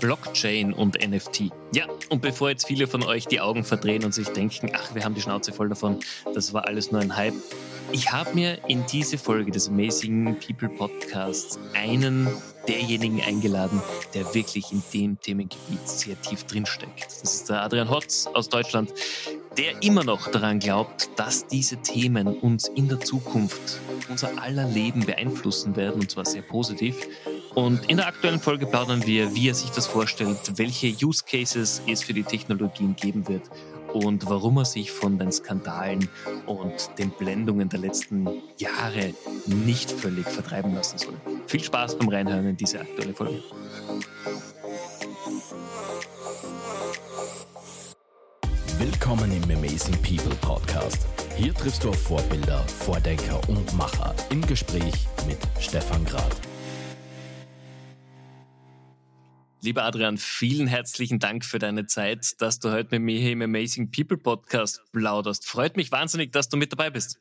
Blockchain und NFT. Ja, und bevor jetzt viele von euch die Augen verdrehen und sich denken, ach, wir haben die Schnauze voll davon, das war alles nur ein Hype. Ich habe mir in diese Folge des Amazing People Podcasts einen derjenigen eingeladen, der wirklich in dem Themengebiet sehr tief drinsteckt. Das ist der Adrian Hotz aus Deutschland, der immer noch daran glaubt, dass diese Themen uns in der Zukunft unser aller Leben beeinflussen werden, und zwar sehr positiv. Und in der aktuellen Folge plaudern wir, wie er sich das vorstellt, welche Use Cases es für die Technologien geben wird und warum er sich von den Skandalen und den Blendungen der letzten Jahre nicht völlig vertreiben lassen soll. Viel Spaß beim Reinhören in diese aktuelle Folge. Willkommen im Amazing People Podcast. Hier triffst du auf Vorbilder, Vordenker und Macher im Gespräch mit Stefan Grad. Lieber Adrian, vielen herzlichen Dank für deine Zeit, dass du heute mit mir hier im Amazing People Podcast plauderst. Freut mich wahnsinnig, dass du mit dabei bist.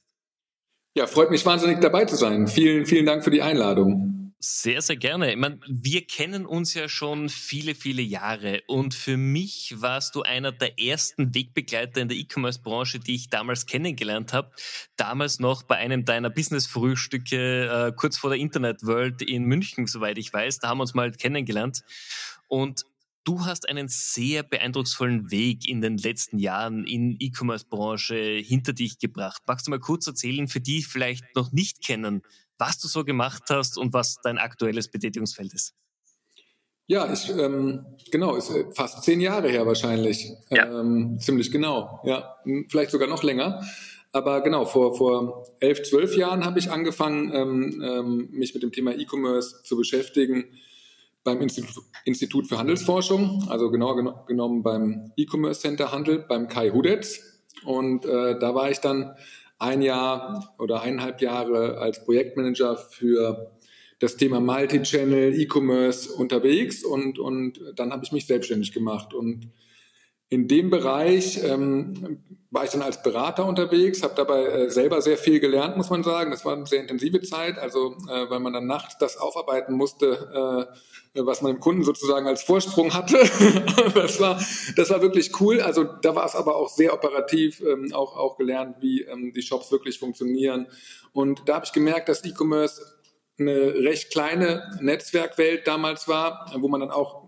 Ja, freut mich wahnsinnig dabei zu sein. Vielen, vielen Dank für die Einladung. Sehr, sehr gerne. Ich meine, wir kennen uns ja schon viele, viele Jahre und für mich warst du einer der ersten Wegbegleiter in der E-Commerce-Branche, die ich damals kennengelernt habe. Damals noch bei einem deiner Business-Frühstücke äh, kurz vor der Internet-World in München, soweit ich weiß. Da haben wir uns mal kennengelernt. Und du hast einen sehr beeindrucksvollen Weg in den letzten Jahren in E-Commerce-Branche hinter dich gebracht. Magst du mal kurz erzählen, für die vielleicht noch nicht kennen, was du so gemacht hast und was dein aktuelles Betätigungsfeld ist? Ja, ich, ähm, genau, ist äh, fast zehn Jahre her wahrscheinlich. Ja. Ähm, ziemlich genau, ja. Vielleicht sogar noch länger. Aber genau, vor, vor elf, zwölf Jahren habe ich angefangen, ähm, ähm, mich mit dem Thema E-Commerce zu beschäftigen beim Institut, Institut für Handelsforschung, also genauer geno genommen beim E-Commerce Center Handel, beim Kai Hudetz. Und äh, da war ich dann ein Jahr oder eineinhalb Jahre als Projektmanager für das Thema Multi-Channel E-Commerce unterwegs und, und dann habe ich mich selbstständig gemacht. Und in dem Bereich ähm, war ich dann als Berater unterwegs, habe dabei äh, selber sehr viel gelernt, muss man sagen. Das war eine sehr intensive Zeit, also äh, weil man dann nachts das aufarbeiten musste, äh, was man dem Kunden sozusagen als Vorsprung hatte. das, war, das war wirklich cool. Also da war es aber auch sehr operativ, ähm, auch, auch gelernt, wie ähm, die Shops wirklich funktionieren. Und da habe ich gemerkt, dass E-Commerce eine recht kleine Netzwerkwelt damals war, wo man dann auch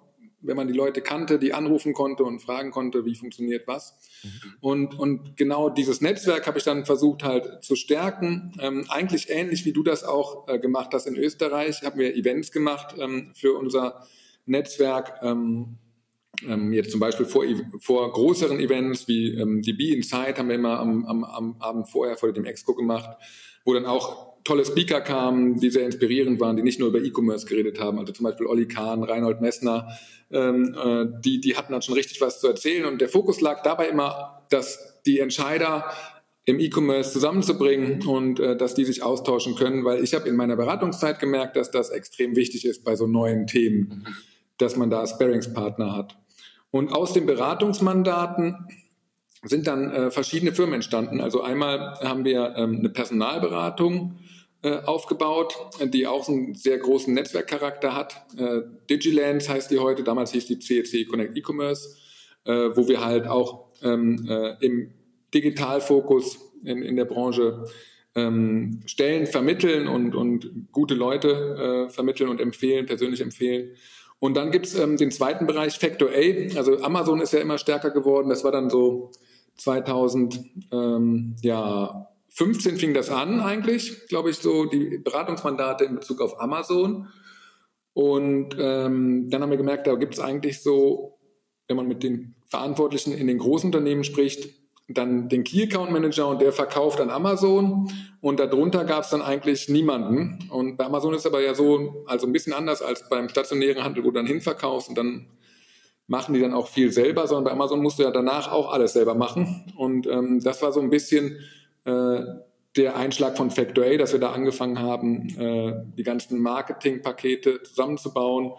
wenn man die Leute kannte, die anrufen konnte und fragen konnte, wie funktioniert was. Mhm. Und, und genau dieses Netzwerk habe ich dann versucht halt zu stärken. Ähm, eigentlich ähnlich wie du das auch äh, gemacht hast in Österreich, haben wir Events gemacht ähm, für unser Netzwerk. Ähm, ähm jetzt zum Beispiel vor, vor größeren Events wie ähm, die Be Inside haben wir immer am, am, am Abend vorher vor dem Expo gemacht, wo dann auch tolle Speaker kamen, die sehr inspirierend waren, die nicht nur über E-Commerce geredet haben. Also zum Beispiel Olli Kahn, Reinhold Messner, ähm, äh, die, die hatten dann schon richtig was zu erzählen. Und der Fokus lag dabei immer, dass die Entscheider im E-Commerce zusammenzubringen und äh, dass die sich austauschen können, weil ich habe in meiner Beratungszeit gemerkt, dass das extrem wichtig ist bei so neuen Themen, dass man da Sparringspartner hat. Und aus den Beratungsmandaten sind dann äh, verschiedene Firmen entstanden. Also einmal haben wir ähm, eine Personalberatung aufgebaut, die auch einen sehr großen Netzwerkcharakter hat. Äh, Digilance heißt die heute, damals hieß die CEC Connect E-Commerce, äh, wo wir halt auch ähm, äh, im Digitalfokus in, in der Branche ähm, Stellen vermitteln und, und gute Leute äh, vermitteln und empfehlen, persönlich empfehlen. Und dann gibt's ähm, den zweiten Bereich, Factor A. Also Amazon ist ja immer stärker geworden. Das war dann so 2015 ähm, ja, fing das an eigentlich, glaube ich, so die Beratungsmandate in Bezug auf Amazon. Und ähm, dann haben wir gemerkt, da gibt es eigentlich so, wenn man mit den Verantwortlichen in den großen Unternehmen spricht, dann den Key Account Manager und der verkauft an Amazon und darunter gab es dann eigentlich niemanden. Und bei Amazon ist aber ja so, also ein bisschen anders als beim stationären Handel, wo du dann hinverkaufst und dann machen die dann auch viel selber, sondern bei Amazon musst du ja danach auch alles selber machen. Und ähm, das war so ein bisschen äh, der Einschlag von Factor A, dass wir da angefangen haben, äh, die ganzen Marketingpakete zusammenzubauen,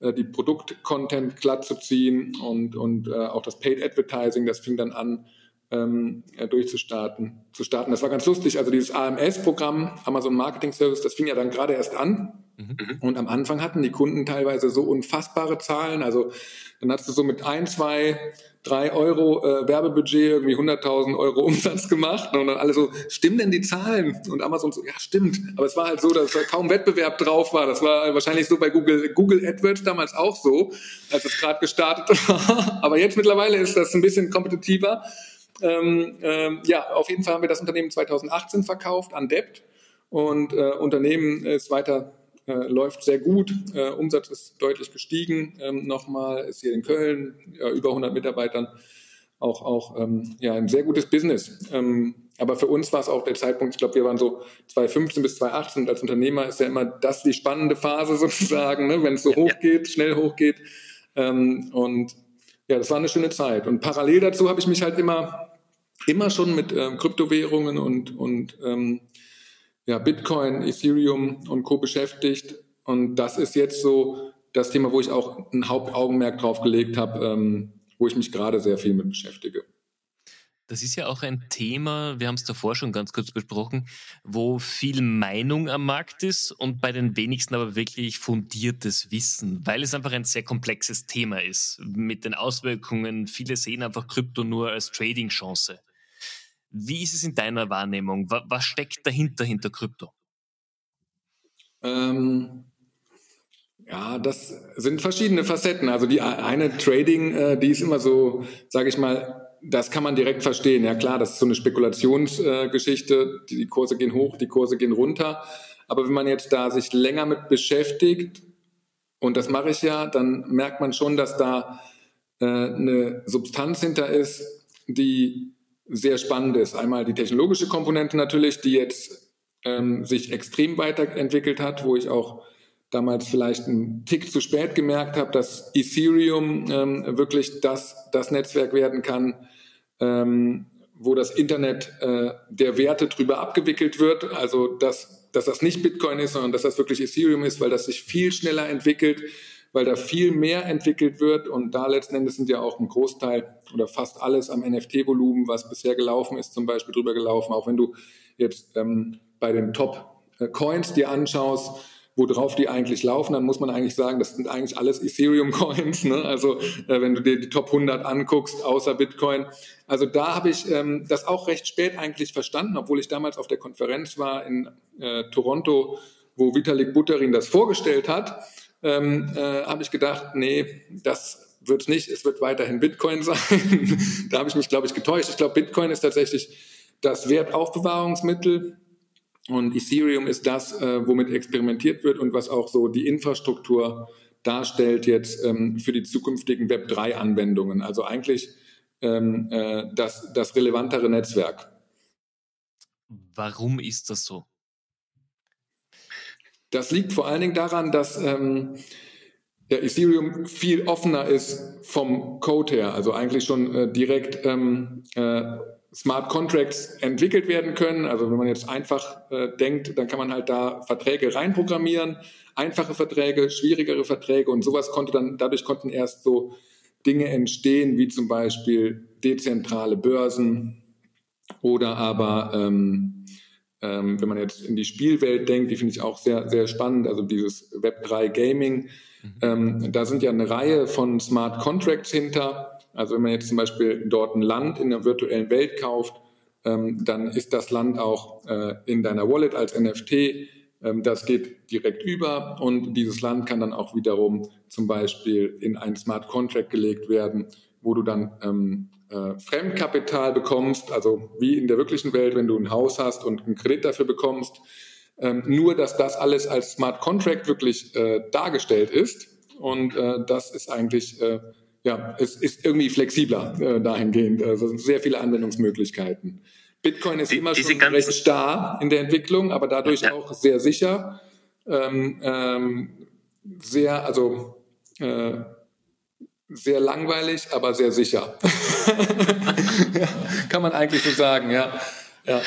äh, die Produktcontent glatt zu ziehen und, und äh, auch das Paid Advertising, das fing dann an, ähm, durchzustarten. Zu starten. Das war ganz lustig. Also dieses AMS-Programm, Amazon Marketing Service, das fing ja dann gerade erst an. Mhm. Und am Anfang hatten die Kunden teilweise so unfassbare Zahlen. Also dann hast du so mit ein, zwei, drei Euro äh, Werbebudget irgendwie 100.000 Euro Umsatz gemacht. Und dann alle so, stimmen denn die Zahlen? Und Amazon so, ja, stimmt. Aber es war halt so, dass da kaum Wettbewerb drauf war. Das war wahrscheinlich so bei Google, Google AdWords damals auch so, als es gerade gestartet war. Aber jetzt mittlerweile ist das ein bisschen kompetitiver. Ähm, ähm, ja, auf jeden Fall haben wir das Unternehmen 2018 verkauft an Debt. Und äh, Unternehmen ist weiter äh, läuft sehr gut. Äh, Umsatz ist deutlich gestiegen. Ähm, nochmal ist hier in Köln ja, über 100 Mitarbeitern auch, auch ähm, ja, ein sehr gutes Business. Ähm, aber für uns war es auch der Zeitpunkt, ich glaube, wir waren so 2015 bis 2018 und als Unternehmer ist ja immer das die spannende Phase sozusagen, ne, wenn es so hoch geht, schnell hoch geht. Ähm, und ja, das war eine schöne Zeit. Und parallel dazu habe ich mich halt immer, immer schon mit ähm, Kryptowährungen und, und ähm, ja, Bitcoin, Ethereum und Co. beschäftigt. Und das ist jetzt so das Thema, wo ich auch ein Hauptaugenmerk drauf gelegt habe, ähm, wo ich mich gerade sehr viel mit beschäftige. Das ist ja auch ein Thema, wir haben es davor schon ganz kurz besprochen, wo viel Meinung am Markt ist und bei den wenigsten aber wirklich fundiertes Wissen, weil es einfach ein sehr komplexes Thema ist mit den Auswirkungen. Viele sehen einfach Krypto nur als Trading-Chance. Wie ist es in deiner Wahrnehmung? Was steckt dahinter, hinter Krypto? Ähm, ja, das sind verschiedene Facetten. Also die eine Trading, äh, die ist immer so, sage ich mal, das kann man direkt verstehen. Ja klar, das ist so eine Spekulationsgeschichte. Die, die Kurse gehen hoch, die Kurse gehen runter. Aber wenn man jetzt da sich länger mit beschäftigt, und das mache ich ja, dann merkt man schon, dass da äh, eine Substanz hinter ist, die sehr spannend ist. Einmal die technologische Komponente natürlich, die jetzt ähm, sich extrem weiterentwickelt hat, wo ich auch damals vielleicht einen Tick zu spät gemerkt habe, dass Ethereum ähm, wirklich das, das Netzwerk werden kann, ähm, wo das Internet äh, der Werte drüber abgewickelt wird. Also dass, dass das nicht Bitcoin ist, sondern dass das wirklich Ethereum ist, weil das sich viel schneller entwickelt weil da viel mehr entwickelt wird und da letzten Endes sind ja auch ein Großteil oder fast alles am NFT-Volumen, was bisher gelaufen ist, zum Beispiel drüber gelaufen. Auch wenn du jetzt ähm, bei den Top-Coins dir anschaust, worauf die eigentlich laufen, dann muss man eigentlich sagen, das sind eigentlich alles Ethereum-Coins. Ne? Also äh, wenn du dir die Top 100 anguckst, außer Bitcoin. Also da habe ich ähm, das auch recht spät eigentlich verstanden, obwohl ich damals auf der Konferenz war in äh, Toronto, wo Vitalik Buterin das vorgestellt hat ähm, äh, habe ich gedacht, nee, das wird nicht, es wird weiterhin Bitcoin sein. da habe ich mich, glaube ich, getäuscht. Ich glaube, Bitcoin ist tatsächlich das Wertaufbewahrungsmittel und Ethereum ist das, äh, womit experimentiert wird und was auch so die Infrastruktur darstellt jetzt ähm, für die zukünftigen Web3-Anwendungen. Also eigentlich ähm, äh, das, das relevantere Netzwerk. Warum ist das so? Das liegt vor allen Dingen daran, dass ähm, ja, Ethereum viel offener ist vom Code her, also eigentlich schon äh, direkt ähm, äh, Smart Contracts entwickelt werden können. Also wenn man jetzt einfach äh, denkt, dann kann man halt da Verträge reinprogrammieren, einfache Verträge, schwierigere Verträge und sowas konnte dann, dadurch konnten erst so Dinge entstehen, wie zum Beispiel dezentrale Börsen oder aber ähm, ähm, wenn man jetzt in die Spielwelt denkt, die finde ich auch sehr, sehr spannend, also dieses Web3 Gaming, mhm. ähm, da sind ja eine Reihe von Smart Contracts hinter. Also wenn man jetzt zum Beispiel dort ein Land in der virtuellen Welt kauft, ähm, dann ist das Land auch äh, in deiner Wallet als NFT. Ähm, das geht direkt über und dieses Land kann dann auch wiederum zum Beispiel in ein Smart Contract gelegt werden, wo du dann ähm, äh, Fremdkapital bekommst, also wie in der wirklichen Welt, wenn du ein Haus hast und einen Kredit dafür bekommst, ähm, nur dass das alles als Smart Contract wirklich äh, dargestellt ist. Und äh, das ist eigentlich, äh, ja, es ist irgendwie flexibler äh, dahingehend. Also sehr viele Anwendungsmöglichkeiten. Bitcoin ist Die, immer schon recht starr in der Entwicklung, aber dadurch ja. auch sehr sicher. Ähm, ähm, sehr, also äh, sehr langweilig, aber sehr sicher. Kann man eigentlich so sagen, ja. ja.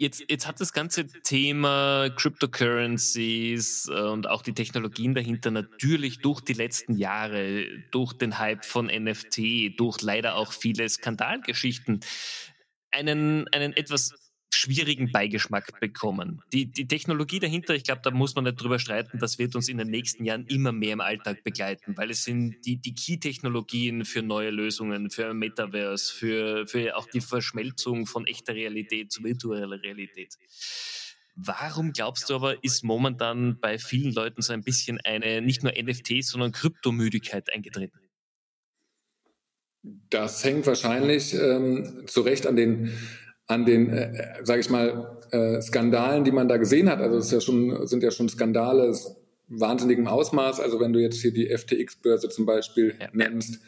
Jetzt, jetzt hat das ganze Thema Cryptocurrencies äh, und auch die Technologien dahinter natürlich durch die letzten Jahre, durch den Hype von NFT, durch leider auch viele Skandalgeschichten einen, einen etwas schwierigen Beigeschmack bekommen. Die, die Technologie dahinter, ich glaube, da muss man nicht drüber streiten, das wird uns in den nächsten Jahren immer mehr im Alltag begleiten, weil es sind die, die Key-Technologien für neue Lösungen, für Metaverse, für, für auch die Verschmelzung von echter Realität zu virtueller Realität. Warum glaubst du aber, ist momentan bei vielen Leuten so ein bisschen eine nicht nur NFT, sondern Kryptomüdigkeit eingetreten? Das hängt wahrscheinlich ähm, zu Recht an den an den, äh, sage ich mal, äh, Skandalen, die man da gesehen hat. Also es ja schon, sind ja schon Skandale wahnsinnigem Ausmaß. Also wenn du jetzt hier die FTX-Börse zum Beispiel ja. nennst,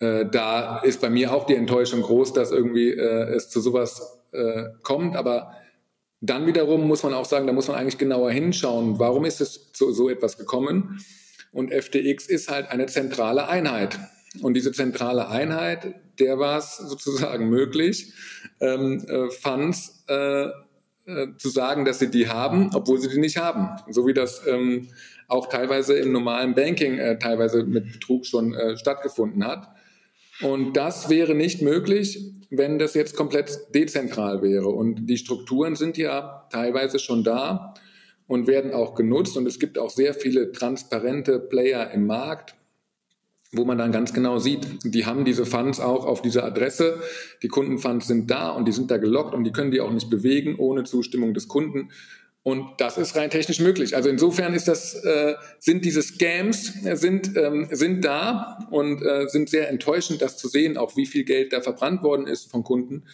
äh, da ist bei mir auch die Enttäuschung groß, dass irgendwie äh, es zu sowas äh, kommt. Aber dann wiederum muss man auch sagen, da muss man eigentlich genauer hinschauen, warum ist es zu so etwas gekommen? Und FTX ist halt eine zentrale Einheit. Und diese zentrale Einheit, der war es sozusagen möglich, ähm, äh, Funds äh, äh, zu sagen, dass sie die haben, obwohl sie die nicht haben. So wie das ähm, auch teilweise im normalen Banking äh, teilweise mit Betrug schon äh, stattgefunden hat. Und das wäre nicht möglich, wenn das jetzt komplett dezentral wäre. Und die Strukturen sind ja teilweise schon da und werden auch genutzt. Und es gibt auch sehr viele transparente Player im Markt, wo man dann ganz genau sieht, die haben diese Funds auch auf dieser Adresse. Die Kundenfunds sind da und die sind da gelockt und die können die auch nicht bewegen ohne Zustimmung des Kunden. Und das ist rein technisch möglich. Also insofern ist das, äh, sind diese Scams äh, sind, ähm, sind da und äh, sind sehr enttäuschend, das zu sehen, auch wie viel Geld da verbrannt worden ist von Kunden.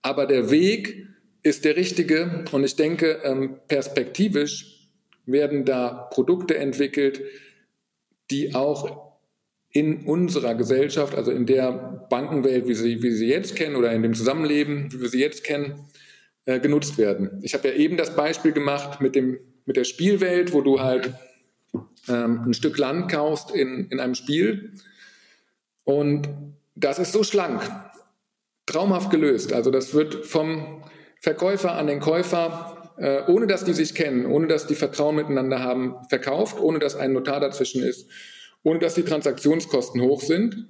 Aber der Weg ist der richtige und ich denke, ähm, perspektivisch werden da Produkte entwickelt, die auch in unserer Gesellschaft, also in der Bankenwelt, wie sie, wie sie jetzt kennen, oder in dem Zusammenleben, wie wir sie jetzt kennen, äh, genutzt werden. Ich habe ja eben das Beispiel gemacht mit, dem, mit der Spielwelt, wo du halt ähm, ein Stück Land kaufst in, in einem Spiel. Und das ist so schlank, traumhaft gelöst. Also das wird vom Verkäufer an den Käufer, äh, ohne dass die sich kennen, ohne dass die Vertrauen miteinander haben, verkauft, ohne dass ein Notar dazwischen ist ohne dass die Transaktionskosten hoch sind.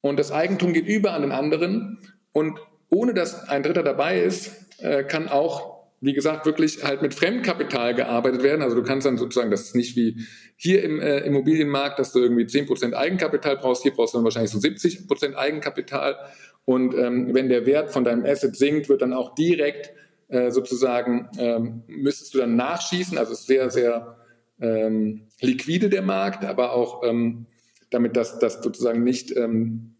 Und das Eigentum geht über an den anderen. Und ohne dass ein Dritter dabei ist, äh, kann auch, wie gesagt, wirklich halt mit Fremdkapital gearbeitet werden. Also du kannst dann sozusagen, das ist nicht wie hier im äh, Immobilienmarkt, dass du irgendwie 10% Eigenkapital brauchst. Hier brauchst du dann wahrscheinlich so 70% Eigenkapital. Und ähm, wenn der Wert von deinem Asset sinkt, wird dann auch direkt äh, sozusagen, ähm, müsstest du dann nachschießen. Also es ist sehr, sehr ähm, liquide der Markt, aber auch ähm, damit das, das sozusagen nicht ähm,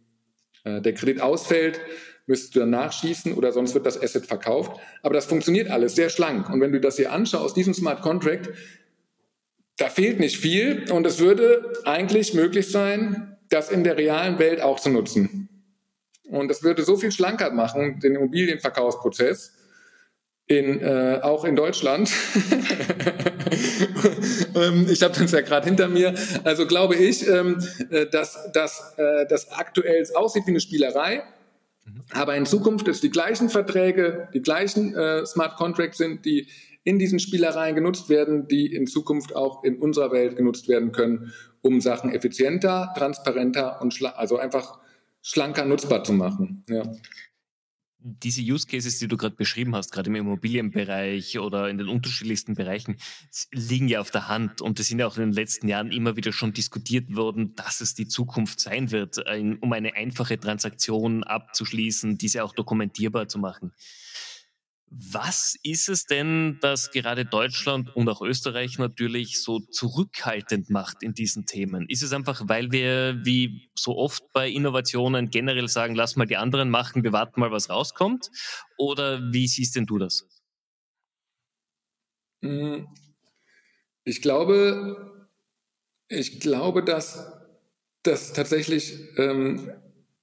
äh, der Kredit ausfällt, müsstest du dann nachschießen oder sonst wird das Asset verkauft. Aber das funktioniert alles sehr schlank. Und wenn du das hier anschaust, diesen Smart Contract, da fehlt nicht viel und es würde eigentlich möglich sein, das in der realen Welt auch zu nutzen. Und das würde so viel schlanker machen, den Immobilienverkaufsprozess, in, äh, auch in Deutschland. Ähm, ich habe das ja gerade hinter mir. Also glaube ich, ähm, äh, dass, dass äh, das aktuell aussieht wie eine Spielerei. Aber in Zukunft es die gleichen Verträge, die gleichen äh, Smart Contracts sind, die in diesen Spielereien genutzt werden, die in Zukunft auch in unserer Welt genutzt werden können, um Sachen effizienter, transparenter und also einfach schlanker nutzbar zu machen. Ja diese Use Cases, die du gerade beschrieben hast, gerade im Immobilienbereich oder in den unterschiedlichsten Bereichen, liegen ja auf der Hand und es sind ja auch in den letzten Jahren immer wieder schon diskutiert worden, dass es die Zukunft sein wird, um eine einfache Transaktion abzuschließen, diese auch dokumentierbar zu machen. Was ist es denn, das gerade Deutschland und auch Österreich natürlich so zurückhaltend macht in diesen Themen? Ist es einfach, weil wir wie so oft bei Innovationen generell sagen, lass mal die anderen machen, wir warten mal, was rauskommt? Oder wie siehst denn du das? Hm, ich glaube, ich glaube, dass das tatsächlich ähm,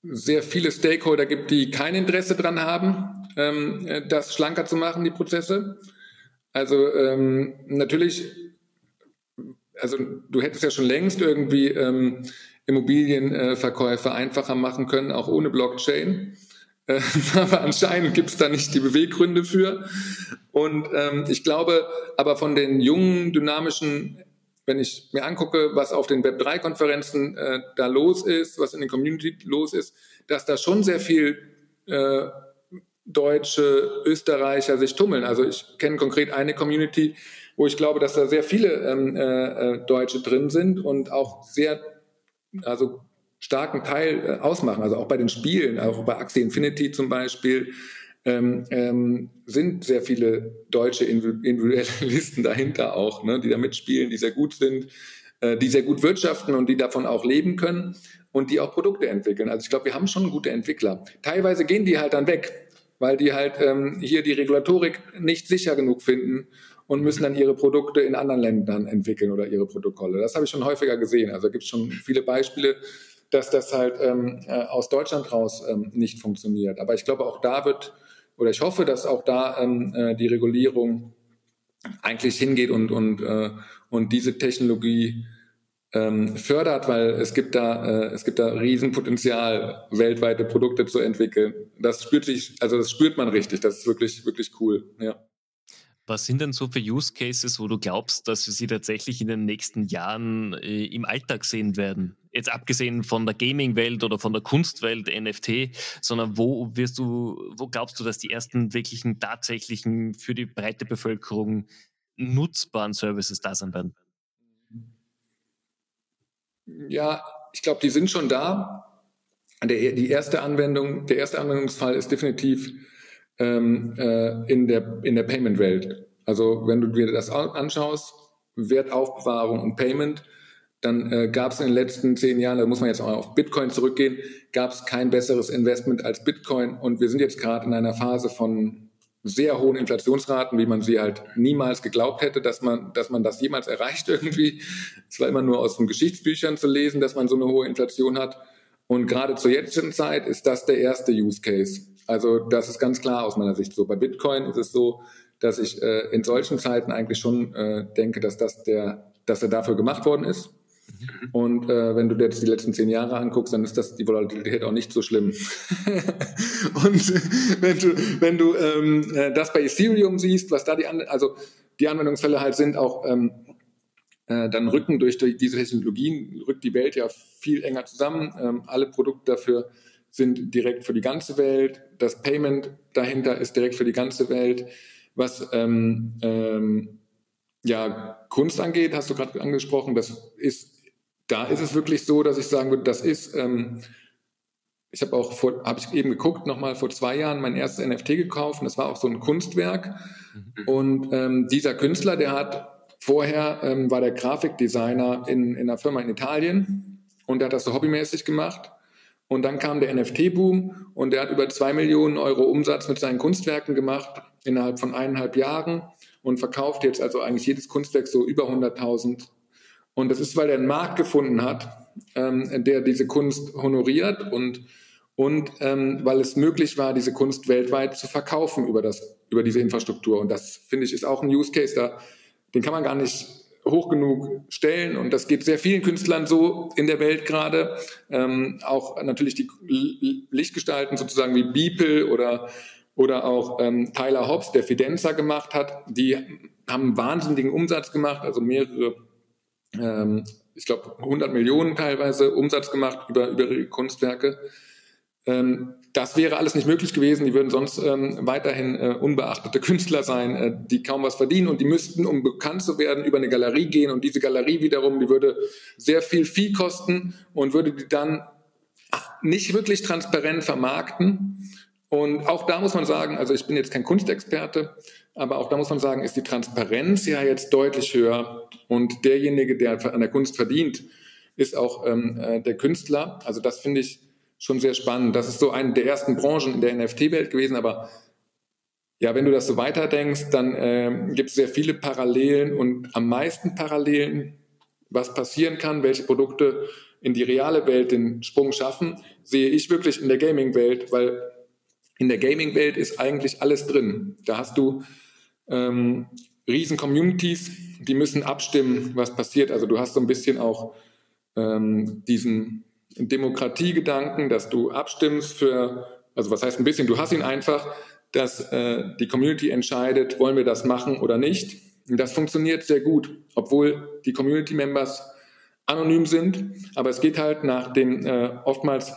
sehr viele Stakeholder gibt, die kein Interesse daran haben, ähm, das schlanker zu machen, die Prozesse. Also ähm, natürlich, also du hättest ja schon längst irgendwie ähm, Immobilienverkäufe einfacher machen können, auch ohne Blockchain. Äh, aber anscheinend gibt es da nicht die Beweggründe für. Und ähm, ich glaube, aber von den jungen, dynamischen wenn ich mir angucke, was auf den Web3-Konferenzen äh, da los ist, was in der Community los ist, dass da schon sehr viel äh, Deutsche, Österreicher sich tummeln. Also ich kenne konkret eine Community, wo ich glaube, dass da sehr viele ähm, äh, äh Deutsche drin sind und auch sehr, also starken Teil äh, ausmachen. Also auch bei den Spielen, auch bei Axie Infinity zum Beispiel, ähm, ähm, sind sehr viele deutsche Individualisten dahinter auch, ne, die da mitspielen, die sehr gut sind, äh, die sehr gut wirtschaften und die davon auch leben können und die auch Produkte entwickeln. Also ich glaube, wir haben schon gute Entwickler. Teilweise gehen die halt dann weg, weil die halt ähm, hier die Regulatorik nicht sicher genug finden und müssen dann ihre Produkte in anderen Ländern entwickeln oder ihre Protokolle. Das habe ich schon häufiger gesehen. Also gibt es schon viele Beispiele, dass das halt ähm, äh, aus Deutschland raus ähm, nicht funktioniert. Aber ich glaube, auch da wird, oder ich hoffe, dass auch da ähm, äh, die Regulierung eigentlich hingeht und, und, äh, und diese Technologie ähm, fördert, weil es gibt da äh, es gibt da Riesenpotenzial, weltweite Produkte zu entwickeln. Das spürt sich, also das spürt man richtig. Das ist wirklich wirklich cool. Ja. Was sind denn so für Use Cases, wo du glaubst, dass wir sie tatsächlich in den nächsten Jahren äh, im Alltag sehen werden? Jetzt abgesehen von der Gaming-Welt oder von der Kunstwelt, NFT, sondern wo wirst du, wo glaubst du, dass die ersten wirklichen, tatsächlichen, für die breite Bevölkerung nutzbaren Services da sein werden? Ja, ich glaube, die sind schon da. Der, die erste Anwendung, der erste Anwendungsfall ist definitiv ähm, äh, in der, in der Payment-Welt. Also wenn du dir das anschaust, Wertaufbewahrung und Payment, dann äh, gab es in den letzten zehn Jahren, da muss man jetzt auch auf Bitcoin zurückgehen, gab es kein besseres Investment als Bitcoin. Und wir sind jetzt gerade in einer Phase von sehr hohen Inflationsraten, wie man sie halt niemals geglaubt hätte, dass man, dass man das jemals erreicht irgendwie. Es war immer nur aus den Geschichtsbüchern zu lesen, dass man so eine hohe Inflation hat. Und gerade zur jetzigen Zeit ist das der erste Use Case. Also das ist ganz klar aus meiner Sicht so. Bei Bitcoin ist es so, dass ich äh, in solchen Zeiten eigentlich schon äh, denke, dass das der, dass er dafür gemacht worden ist. Mhm. Und äh, wenn du dir jetzt die letzten zehn Jahre anguckst, dann ist das die Volatilität auch nicht so schlimm. und wenn du, wenn du ähm, äh, das bei Ethereum siehst, was da die, An also die Anwendungsfälle halt sind, auch ähm, äh, dann rücken durch, durch diese Technologien, rückt die Welt ja viel enger zusammen. Ähm, alle Produkte dafür sind direkt für die ganze Welt. Das Payment dahinter ist direkt für die ganze Welt. Was ähm, ähm, ja, Kunst angeht, hast du gerade angesprochen, das ist da ist es wirklich so, dass ich sagen würde, das ist, ähm, ich habe auch vor, habe ich eben geguckt, nochmal vor zwei Jahren mein erstes NFT gekauft und das war auch so ein Kunstwerk. Mhm. Und ähm, dieser Künstler, der hat vorher, ähm, war der Grafikdesigner in, in einer Firma in Italien und der hat das so hobbymäßig gemacht. Und dann kam der NFT-Boom und der hat über zwei Millionen Euro Umsatz mit seinen Kunstwerken gemacht innerhalb von eineinhalb Jahren und verkauft jetzt also eigentlich jedes Kunstwerk so über 100.000 und das ist, weil er einen Markt gefunden hat, ähm, der diese Kunst honoriert und, und ähm, weil es möglich war, diese Kunst weltweit zu verkaufen über, das, über diese Infrastruktur. Und das, finde ich, ist auch ein Use Case, da, den kann man gar nicht hoch genug stellen. Und das geht sehr vielen Künstlern so in der Welt gerade. Ähm, auch natürlich die Lichtgestalten sozusagen wie Beeple oder, oder auch ähm, Tyler Hobbs, der Fidenza gemacht hat, die haben einen wahnsinnigen Umsatz gemacht, also mehrere ähm, ich glaube, 100 Millionen teilweise Umsatz gemacht über, über ihre Kunstwerke. Ähm, das wäre alles nicht möglich gewesen. Die würden sonst ähm, weiterhin äh, unbeachtete Künstler sein, äh, die kaum was verdienen und die müssten, um bekannt zu werden, über eine Galerie gehen und diese Galerie wiederum, die würde sehr viel Vieh kosten und würde die dann nicht wirklich transparent vermarkten. Und auch da muss man sagen, also ich bin jetzt kein Kunstexperte, aber auch da muss man sagen, ist die Transparenz ja jetzt deutlich höher. Und derjenige, der an der Kunst verdient, ist auch ähm, äh, der Künstler. Also das finde ich schon sehr spannend. Das ist so eine der ersten Branchen in der NFT-Welt gewesen. Aber ja, wenn du das so weiterdenkst, dann äh, gibt es sehr viele Parallelen und am meisten Parallelen, was passieren kann, welche Produkte in die reale Welt den Sprung schaffen, sehe ich wirklich in der Gaming-Welt, weil in der Gaming-Welt ist eigentlich alles drin. Da hast du ähm, riesen Communities, die müssen abstimmen, was passiert. Also du hast so ein bisschen auch ähm, diesen Demokratiegedanken, dass du abstimmst für, also was heißt ein bisschen, du hast ihn einfach, dass äh, die Community entscheidet, wollen wir das machen oder nicht. Und das funktioniert sehr gut, obwohl die Community-Members anonym sind, aber es geht halt nach den äh, oftmals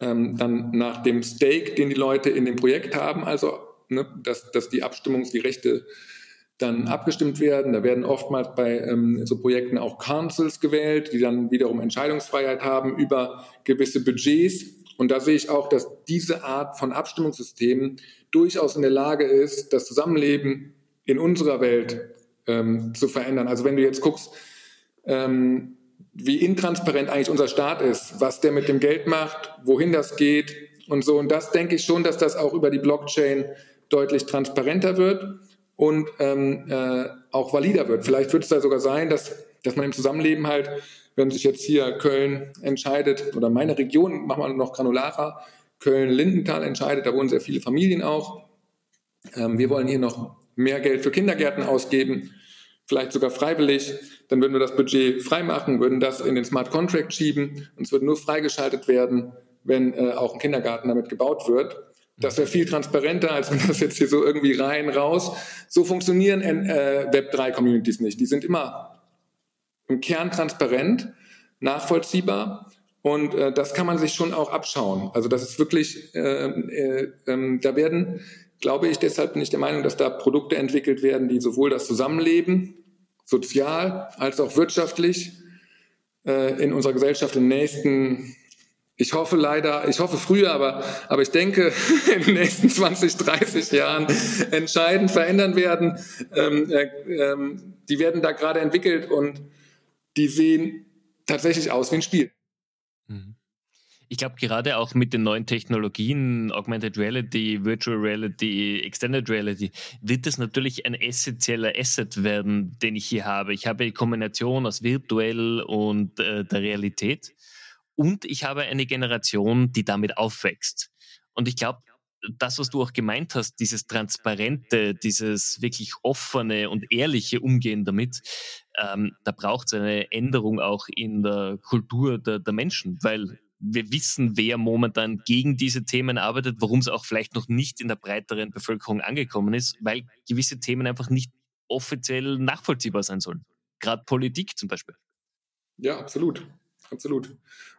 ähm, dann nach dem Stake, den die Leute in dem Projekt haben, also ne, dass, dass die Abstimmungs-, die Rechte dann abgestimmt werden. Da werden oftmals bei ähm, so Projekten auch Councils gewählt, die dann wiederum Entscheidungsfreiheit haben über gewisse Budgets. Und da sehe ich auch, dass diese Art von Abstimmungssystemen durchaus in der Lage ist, das Zusammenleben in unserer Welt ähm, zu verändern. Also wenn du jetzt guckst, ähm, wie intransparent eigentlich unser Staat ist, was der mit dem Geld macht, wohin das geht und so. Und das denke ich schon, dass das auch über die Blockchain deutlich transparenter wird und ähm, äh, auch valider wird. Vielleicht wird es da sogar sein, dass, dass man im Zusammenleben halt, wenn sich jetzt hier Köln entscheidet oder meine Region, machen wir noch granularer, Köln-Lindenthal entscheidet, da wohnen sehr viele Familien auch. Ähm, wir wollen hier noch mehr Geld für Kindergärten ausgeben, vielleicht sogar freiwillig. Dann würden wir das Budget freimachen, würden das in den Smart Contract schieben und es würde nur freigeschaltet werden, wenn äh, auch ein Kindergarten damit gebaut wird. Das wäre viel transparenter, als wenn das jetzt hier so irgendwie rein, raus. So funktionieren äh, Web3-Communities nicht. Die sind immer im Kern transparent, nachvollziehbar und äh, das kann man sich schon auch abschauen. Also das ist wirklich, äh, äh, äh, da werden, glaube ich, deshalb bin ich der Meinung, dass da Produkte entwickelt werden, die sowohl das Zusammenleben sozial als auch wirtschaftlich äh, in unserer Gesellschaft den nächsten ich hoffe leider, ich hoffe früher, aber, aber ich denke, in den nächsten 20, 30 Jahren entscheidend verändern werden. Ähm, äh, ähm, die werden da gerade entwickelt und die sehen tatsächlich aus wie ein Spiel. Ich glaube, gerade auch mit den neuen Technologien, Augmented Reality, Virtual Reality, Extended Reality, wird es natürlich ein essentieller Asset werden, den ich hier habe. Ich habe die Kombination aus virtuell und äh, der Realität. Und ich habe eine Generation, die damit aufwächst. Und ich glaube, das, was du auch gemeint hast, dieses transparente, dieses wirklich offene und ehrliche Umgehen damit, ähm, da braucht es eine Änderung auch in der Kultur der, der Menschen, weil wir wissen, wer momentan gegen diese Themen arbeitet, warum es auch vielleicht noch nicht in der breiteren Bevölkerung angekommen ist, weil gewisse Themen einfach nicht offiziell nachvollziehbar sein sollen. Gerade Politik zum Beispiel. Ja, absolut. Absolut.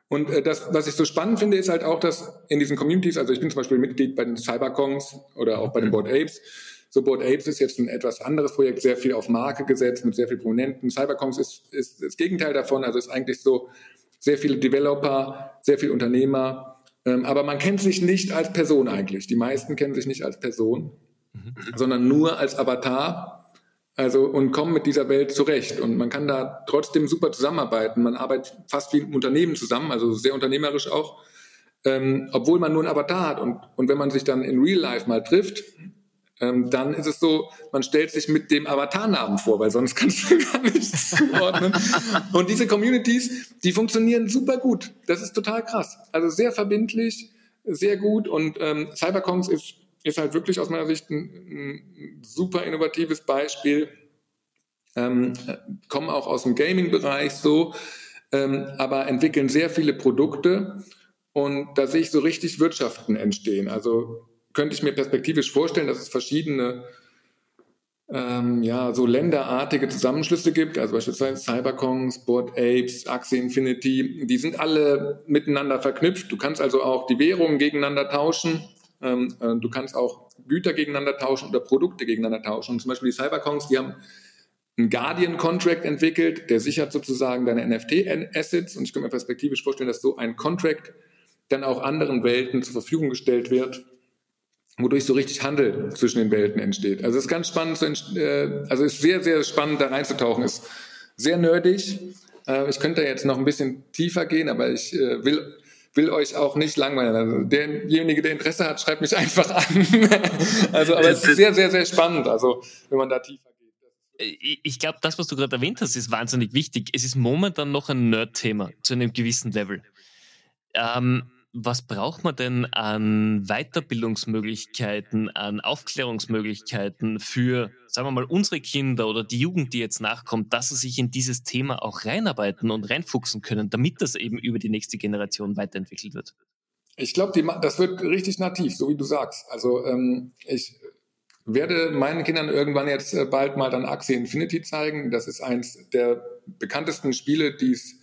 Und äh, das, was ich so spannend finde, ist halt auch, dass in diesen Communities, also ich bin zum Beispiel Mitglied bei den Cyberkongs oder auch bei den Board Apes. So Board Apes ist jetzt ein etwas anderes Projekt, sehr viel auf Marke gesetzt, mit sehr viel Prominenten. Cyberkongs ist, ist das Gegenteil davon, also ist eigentlich so sehr viele Developer, sehr viele Unternehmer. Ähm, aber man kennt sich nicht als Person eigentlich. Die meisten kennen sich nicht als Person, mhm. sondern nur als Avatar also und kommen mit dieser Welt zurecht. Und man kann da trotzdem super zusammenarbeiten. Man arbeitet fast wie im Unternehmen zusammen, also sehr unternehmerisch auch, ähm, obwohl man nur ein Avatar hat. Und, und wenn man sich dann in Real Life mal trifft, ähm, dann ist es so, man stellt sich mit dem Avatarnamen vor, weil sonst kannst du gar nichts zuordnen. und diese Communities, die funktionieren super gut. Das ist total krass. Also sehr verbindlich, sehr gut. Und ähm, Cybercoms ist ist halt wirklich aus meiner Sicht ein, ein super innovatives Beispiel. Ähm, kommen auch aus dem Gaming-Bereich so, ähm, aber entwickeln sehr viele Produkte und da sehe ich so richtig Wirtschaften entstehen. Also könnte ich mir perspektivisch vorstellen, dass es verschiedene ähm, ja, so länderartige Zusammenschlüsse gibt, also beispielsweise Cyberkongs, Board Apes, Axie Infinity, die sind alle miteinander verknüpft. Du kannst also auch die Währungen gegeneinander tauschen ähm, äh, du kannst auch Güter gegeneinander tauschen oder Produkte gegeneinander tauschen. Und zum Beispiel die Cyberkongs, die haben einen Guardian-Contract entwickelt, der sichert sozusagen deine NFT-Assets. Und ich kann mir perspektivisch vorstellen, dass so ein Contract dann auch anderen Welten zur Verfügung gestellt wird, wodurch so richtig Handel zwischen den Welten entsteht. Also es ist ganz spannend, äh, also es ist sehr, sehr spannend, da reinzutauchen. Es Ist sehr nerdig. Äh, ich könnte jetzt noch ein bisschen tiefer gehen, aber ich will will euch auch nicht langweilen. Also derjenige, der Interesse hat, schreibt mich einfach an. also, aber es ist sehr, sehr, sehr spannend. Also, wenn man da tiefer geht. Ich glaube, das, was du gerade erwähnt hast, ist wahnsinnig wichtig. Es ist momentan noch ein Nerd-Thema zu einem gewissen Level. Ähm, was braucht man denn an Weiterbildungsmöglichkeiten, an Aufklärungsmöglichkeiten für, sagen wir mal, unsere Kinder oder die Jugend, die jetzt nachkommt, dass sie sich in dieses Thema auch reinarbeiten und reinfuchsen können, damit das eben über die nächste Generation weiterentwickelt wird? Ich glaube, das wird richtig nativ, so wie du sagst. Also ähm, ich werde meinen Kindern irgendwann jetzt äh, bald mal dann Axie Infinity zeigen. Das ist eins der bekanntesten Spiele, die es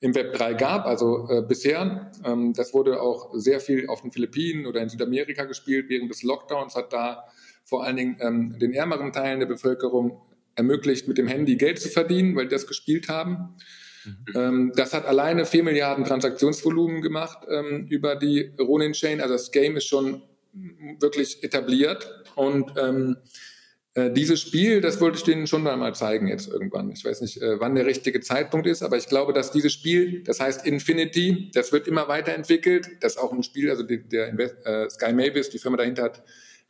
im Web 3 gab, also äh, bisher. Ähm, das wurde auch sehr viel auf den Philippinen oder in Südamerika gespielt. Während des Lockdowns hat da vor allen Dingen ähm, den ärmeren Teilen der Bevölkerung ermöglicht, mit dem Handy Geld zu verdienen, weil die das gespielt haben. Mhm. Ähm, das hat alleine 4 Milliarden Transaktionsvolumen gemacht ähm, über die Ronin Chain. Also das Game ist schon wirklich etabliert und ähm, äh, dieses Spiel, das wollte ich denen schon mal zeigen jetzt irgendwann. Ich weiß nicht, äh, wann der richtige Zeitpunkt ist, aber ich glaube, dass dieses Spiel, das heißt Infinity, das wird immer weiterentwickelt. Das ist auch ein Spiel, also die, der Invest, äh, Sky Mavis, die Firma dahinter hat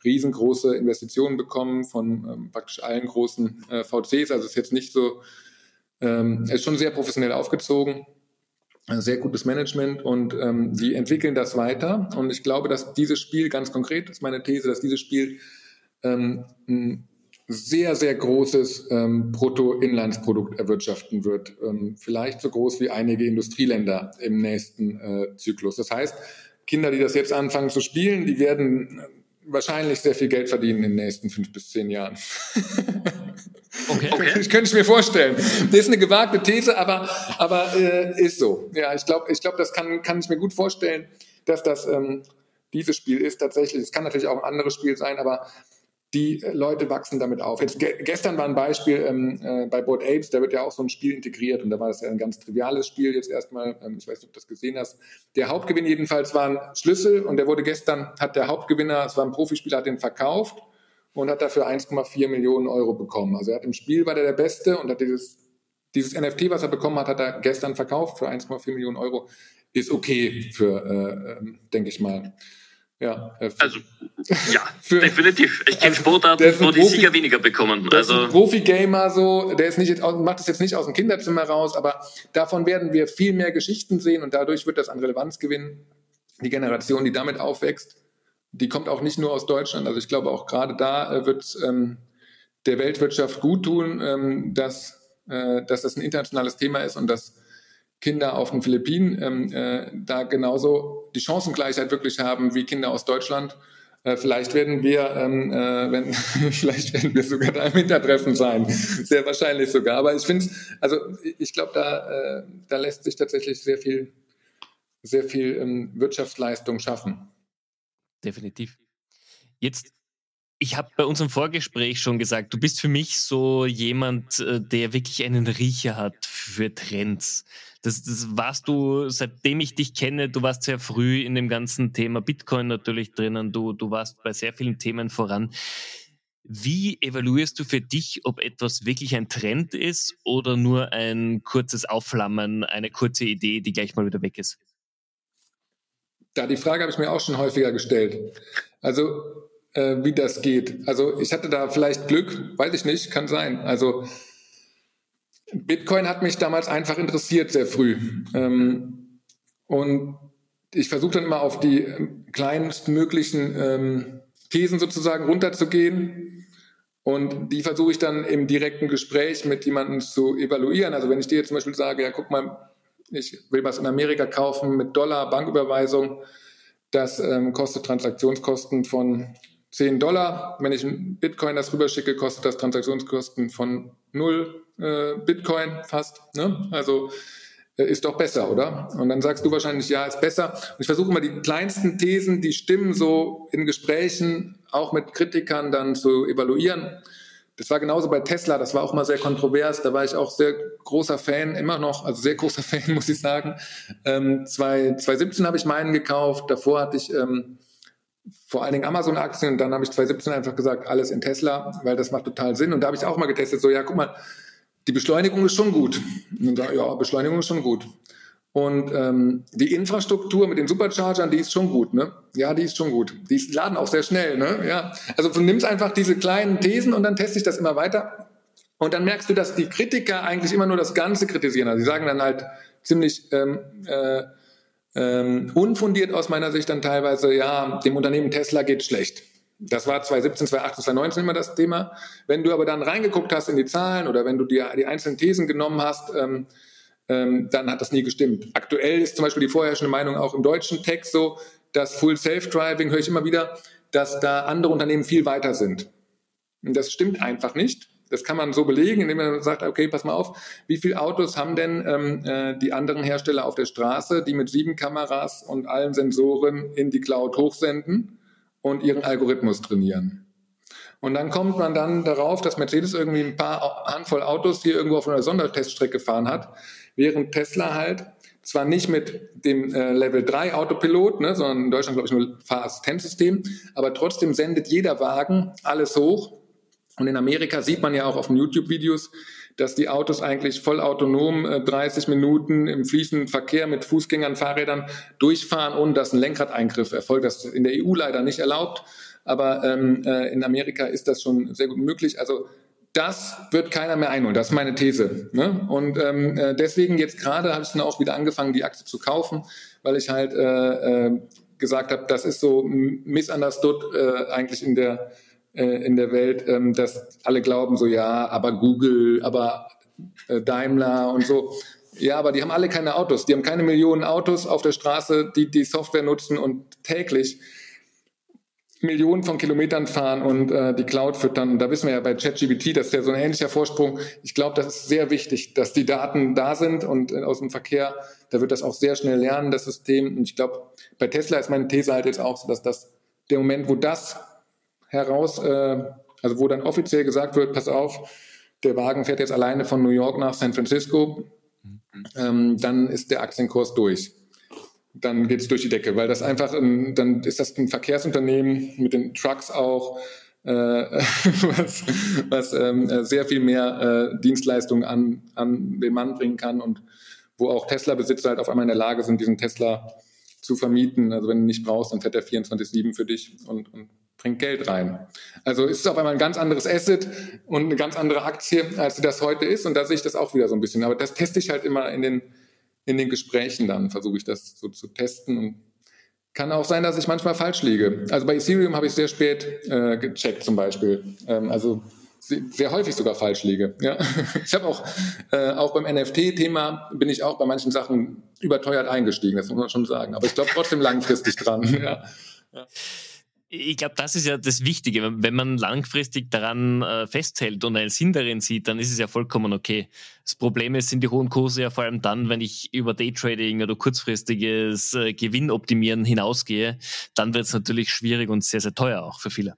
riesengroße Investitionen bekommen von ähm, praktisch allen großen äh, VCs. Also es ist jetzt nicht so, ähm, ist schon sehr professionell aufgezogen sehr gutes Management und ähm, die entwickeln das weiter. Und ich glaube, dass dieses Spiel ganz konkret ist meine These, dass dieses Spiel ähm, ein sehr, sehr großes ähm, Bruttoinlandsprodukt erwirtschaften wird. Ähm, vielleicht so groß wie einige Industrieländer im nächsten äh, Zyklus. Das heißt, Kinder, die das jetzt anfangen zu spielen, die werden wahrscheinlich sehr viel Geld verdienen in den nächsten fünf bis zehn Jahren. Okay. okay. Ich könnte es mir vorstellen. Das ist eine gewagte These, aber, aber äh, ist so. Ja, ich glaube, ich glaub, das kann, kann ich mir gut vorstellen, dass das ähm, dieses Spiel ist tatsächlich. Es kann natürlich auch ein anderes Spiel sein, aber die Leute wachsen damit auf. Jetzt, ge gestern war ein Beispiel ähm, äh, bei Board Apes, da wird ja auch so ein Spiel integriert und da war das ja ein ganz triviales Spiel jetzt erstmal. Ähm, ich weiß nicht, ob du das gesehen hast. Der Hauptgewinn jedenfalls war ein Schlüssel und der wurde gestern, hat der Hauptgewinner, es war ein Profispieler, hat den verkauft und hat dafür 1,4 Millionen Euro bekommen. Also er hat im Spiel war der der Beste und hat dieses, dieses NFT, was er bekommen hat, hat er gestern verkauft für 1,4 Millionen Euro. Ist okay für, äh, ähm, denke ich mal. Ja, also ja, für, definitiv. Ich kenne also, Sportarten, wo die Sieger weniger bekommen. Also Profi-Gamer so, der ist nicht macht das jetzt nicht aus dem Kinderzimmer raus, aber davon werden wir viel mehr Geschichten sehen und dadurch wird das an Relevanz gewinnen. Die Generation, die damit aufwächst, die kommt auch nicht nur aus Deutschland. Also ich glaube auch gerade da äh, wird ähm, der Weltwirtschaft gut tun, ähm, dass, äh, dass das ein internationales Thema ist und dass Kinder auf den Philippinen ähm, äh, da genauso die Chancengleichheit wirklich haben wie Kinder aus Deutschland. Äh, vielleicht werden wir, ähm, äh, wenn, vielleicht werden wir sogar da im Hintertreffen sein, sehr wahrscheinlich sogar. Aber ich finde, also ich glaube, da, äh, da lässt sich tatsächlich sehr viel, sehr viel ähm, Wirtschaftsleistung schaffen. Definitiv. Jetzt ich habe bei unserem Vorgespräch schon gesagt, du bist für mich so jemand, äh, der wirklich einen Riecher hat für Trends. Das, das warst du, seitdem ich dich kenne, du warst sehr früh in dem ganzen Thema Bitcoin natürlich drinnen, du, du warst bei sehr vielen Themen voran. Wie evaluierst du für dich, ob etwas wirklich ein Trend ist oder nur ein kurzes Aufflammen, eine kurze Idee, die gleich mal wieder weg ist? Da die Frage habe ich mir auch schon häufiger gestellt. Also äh, wie das geht. Also ich hatte da vielleicht Glück, weiß ich nicht, kann sein. Also Bitcoin hat mich damals einfach interessiert, sehr früh. Ähm, und ich versuche dann immer auf die ähm, kleinstmöglichen ähm, Thesen sozusagen runterzugehen. Und die versuche ich dann im direkten Gespräch mit jemandem zu evaluieren. Also wenn ich dir jetzt zum Beispiel sage, ja, guck mal, ich will was in Amerika kaufen mit Dollar, Banküberweisung, das ähm, kostet Transaktionskosten von 10 Dollar. Wenn ich ein Bitcoin das rüberschicke, kostet das Transaktionskosten von 0 äh, Bitcoin fast. Ne? Also äh, ist doch besser, oder? Und dann sagst du wahrscheinlich, ja, ist besser. Und ich versuche immer die kleinsten Thesen, die stimmen, so in Gesprächen, auch mit Kritikern dann zu evaluieren. Das war genauso bei Tesla, das war auch mal sehr kontrovers, da war ich auch sehr großer Fan, immer noch, also sehr großer Fan, muss ich sagen. Ähm, 2017 habe ich meinen gekauft, davor hatte ich ähm, vor allen Dingen Amazon-Aktien und dann habe ich 2017 einfach gesagt, alles in Tesla, weil das macht total Sinn. Und da habe ich auch mal getestet, so ja, guck mal, die Beschleunigung ist schon gut. Und dann, ja, Beschleunigung ist schon gut. Und ähm, die Infrastruktur mit den Superchargern, die ist schon gut, ne? Ja, die ist schon gut. Die laden auch sehr schnell, ne? Ja. Also du nimmst einfach diese kleinen Thesen und dann teste ich das immer weiter. Und dann merkst du, dass die Kritiker eigentlich immer nur das Ganze kritisieren. Also sie sagen dann halt ziemlich ähm, äh, ähm, unfundiert aus meiner Sicht dann teilweise, ja, dem Unternehmen Tesla geht schlecht. Das war 2017, 2018, 2019 immer das Thema. Wenn du aber dann reingeguckt hast in die Zahlen oder wenn du dir die einzelnen Thesen genommen hast, ähm, ähm, dann hat das nie gestimmt. Aktuell ist zum Beispiel die vorherrschende Meinung auch im deutschen Text so, dass Full Self-Driving, höre ich immer wieder, dass da andere Unternehmen viel weiter sind. Und das stimmt einfach nicht. Das kann man so belegen, indem man sagt, okay, pass mal auf, wie viele Autos haben denn ähm, äh, die anderen Hersteller auf der Straße, die mit sieben Kameras und allen Sensoren in die Cloud hochsenden und ihren Algorithmus trainieren? Und dann kommt man dann darauf, dass Mercedes irgendwie ein paar Handvoll Autos hier irgendwo auf einer Sonderteststrecke gefahren hat, während Tesla halt zwar nicht mit dem äh, Level 3 Autopilot, ne, sondern in Deutschland glaube ich nur Fahrassistenzsystem, aber trotzdem sendet jeder Wagen alles hoch. Und in Amerika sieht man ja auch auf den YouTube-Videos, dass die Autos eigentlich vollautonom äh, 30 Minuten im fließenden Verkehr mit Fußgängern, Fahrrädern durchfahren, ohne dass ein Lenkradeingriff erfolgt. Das ist in der EU leider nicht erlaubt, aber ähm, äh, in Amerika ist das schon sehr gut möglich. Also das wird keiner mehr einholen. Das ist meine These. Ne? Und ähm, äh, deswegen jetzt gerade habe ich dann auch wieder angefangen, die Aktie zu kaufen, weil ich halt äh, äh, gesagt habe, das ist so misunderstood äh, eigentlich in der äh, in der Welt, ähm, dass alle glauben so ja, aber Google, aber äh, Daimler und so. Ja, aber die haben alle keine Autos. Die haben keine Millionen Autos auf der Straße, die die Software nutzen und täglich Millionen von Kilometern fahren und äh, die Cloud füttern. Da wissen wir ja bei ChatGPT, das ist ja so ein ähnlicher Vorsprung. Ich glaube, das ist sehr wichtig, dass die Daten da sind und äh, aus dem Verkehr, da wird das auch sehr schnell lernen, das System. Und ich glaube, bei Tesla ist meine These halt jetzt auch so, dass das der Moment, wo das heraus, äh, also wo dann offiziell gesagt wird, pass auf, der Wagen fährt jetzt alleine von New York nach San Francisco, ähm, dann ist der Aktienkurs durch dann geht es durch die Decke, weil das einfach, ein, dann ist das ein Verkehrsunternehmen mit den Trucks auch, äh, was, was ähm, sehr viel mehr äh, Dienstleistungen an, an den Mann bringen kann und wo auch Tesla-Besitzer halt auf einmal in der Lage sind, diesen Tesla zu vermieten. Also wenn du nicht brauchst, dann fährt der 24-7 für dich und, und bringt Geld rein. Also ist es auf einmal ein ganz anderes Asset und eine ganz andere Aktie, als das heute ist. Und da sehe ich das auch wieder so ein bisschen. Aber das teste ich halt immer in den in den Gesprächen dann versuche ich das so zu testen und kann auch sein, dass ich manchmal falsch liege. Also bei Ethereum habe ich sehr spät äh, gecheckt zum Beispiel. Ähm, also sehr häufig sogar falsch liege. Ja. Ich habe auch, äh, auch beim NFT-Thema bin ich auch bei manchen Sachen überteuert eingestiegen, das muss man schon sagen. Aber ich glaube trotzdem langfristig dran. Ja. Ja. Ich glaube, das ist ja das Wichtige. Wenn man langfristig daran äh, festhält und einen Sinn darin sieht, dann ist es ja vollkommen okay. Das Problem ist, sind die hohen Kurse ja vor allem dann, wenn ich über Daytrading oder kurzfristiges äh, Gewinnoptimieren hinausgehe, dann wird es natürlich schwierig und sehr, sehr teuer auch für viele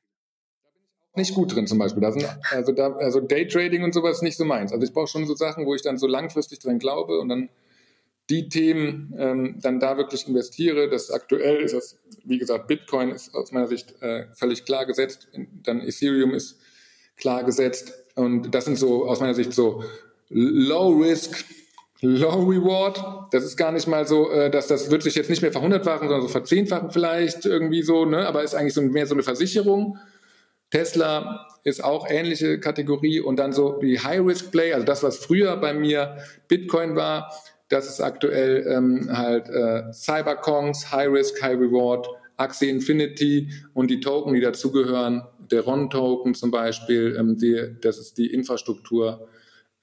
nicht gut drin zum Beispiel. Da sind, also, da, also Daytrading und sowas nicht so meins. Also ich brauche schon so Sachen, wo ich dann so langfristig dran glaube und dann die Themen ähm, dann da wirklich investiere. Das aktuell ist das, wie gesagt, Bitcoin ist aus meiner Sicht äh, völlig klar gesetzt. Dann Ethereum ist klar gesetzt. Und das sind so aus meiner Sicht so Low Risk, Low Reward. Das ist gar nicht mal so, äh, dass das wird sich jetzt nicht mehr verhundertfachen, sondern so verzehnfachen vielleicht irgendwie so, ne? Aber ist eigentlich so mehr so eine Versicherung. Tesla ist auch ähnliche Kategorie und dann so die High Risk Play, also das, was früher bei mir Bitcoin war, das ist aktuell ähm, halt äh, Cyberkongs, High Risk, High Reward, Axie Infinity und die Token, die dazugehören, der RON-Token zum Beispiel, ähm, die, das ist die Infrastruktur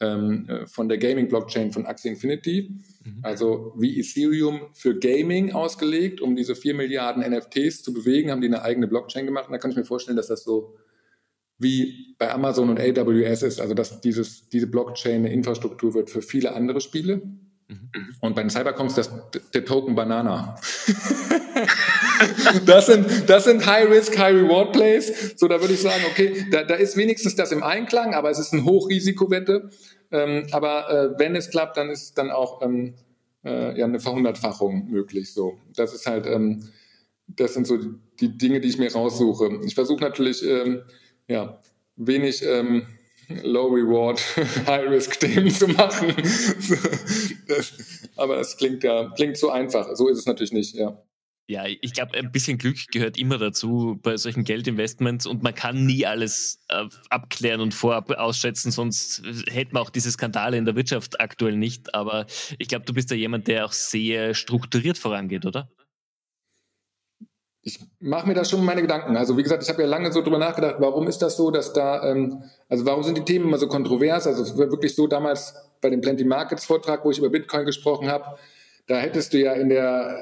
ähm, äh, von der Gaming-Blockchain von Axie Infinity. Mhm. Also wie Ethereum für Gaming ausgelegt, um diese 4 Milliarden NFTs zu bewegen, haben die eine eigene Blockchain gemacht. Und da kann ich mir vorstellen, dass das so wie bei Amazon und AWS ist, also dass dieses, diese Blockchain eine Infrastruktur wird für viele andere Spiele. Mhm. Und bei den Cyberconks das, der Token Banana. das, sind, das sind High-Risk, High-Reward-Plays. So, da würde ich sagen, okay, da, da ist wenigstens das im Einklang, aber es ist eine Hochrisikowette. Ähm, aber äh, wenn es klappt, dann ist dann auch ähm, äh, ja, eine Verhundertfachung möglich. So, das ist halt, ähm, das sind so die Dinge, die ich mir raussuche. Ich versuche natürlich, ähm, ja, wenig ähm, Low-Reward, High-Risk-Themen zu machen. aber es klingt ja klingt so einfach. So ist es natürlich nicht, ja. Ja, ich glaube, ein bisschen Glück gehört immer dazu bei solchen Geldinvestments und man kann nie alles äh, abklären und vorab ausschätzen, sonst hätten wir auch diese Skandale in der Wirtschaft aktuell nicht. Aber ich glaube, du bist ja jemand, der auch sehr strukturiert vorangeht, oder? Ich mache mir da schon meine Gedanken. Also wie gesagt, ich habe ja lange so drüber nachgedacht, warum ist das so, dass da, ähm, also warum sind die Themen immer so kontrovers? Also es war wirklich so damals bei dem Plenty Markets Vortrag, wo ich über Bitcoin gesprochen habe, da hättest du ja in der,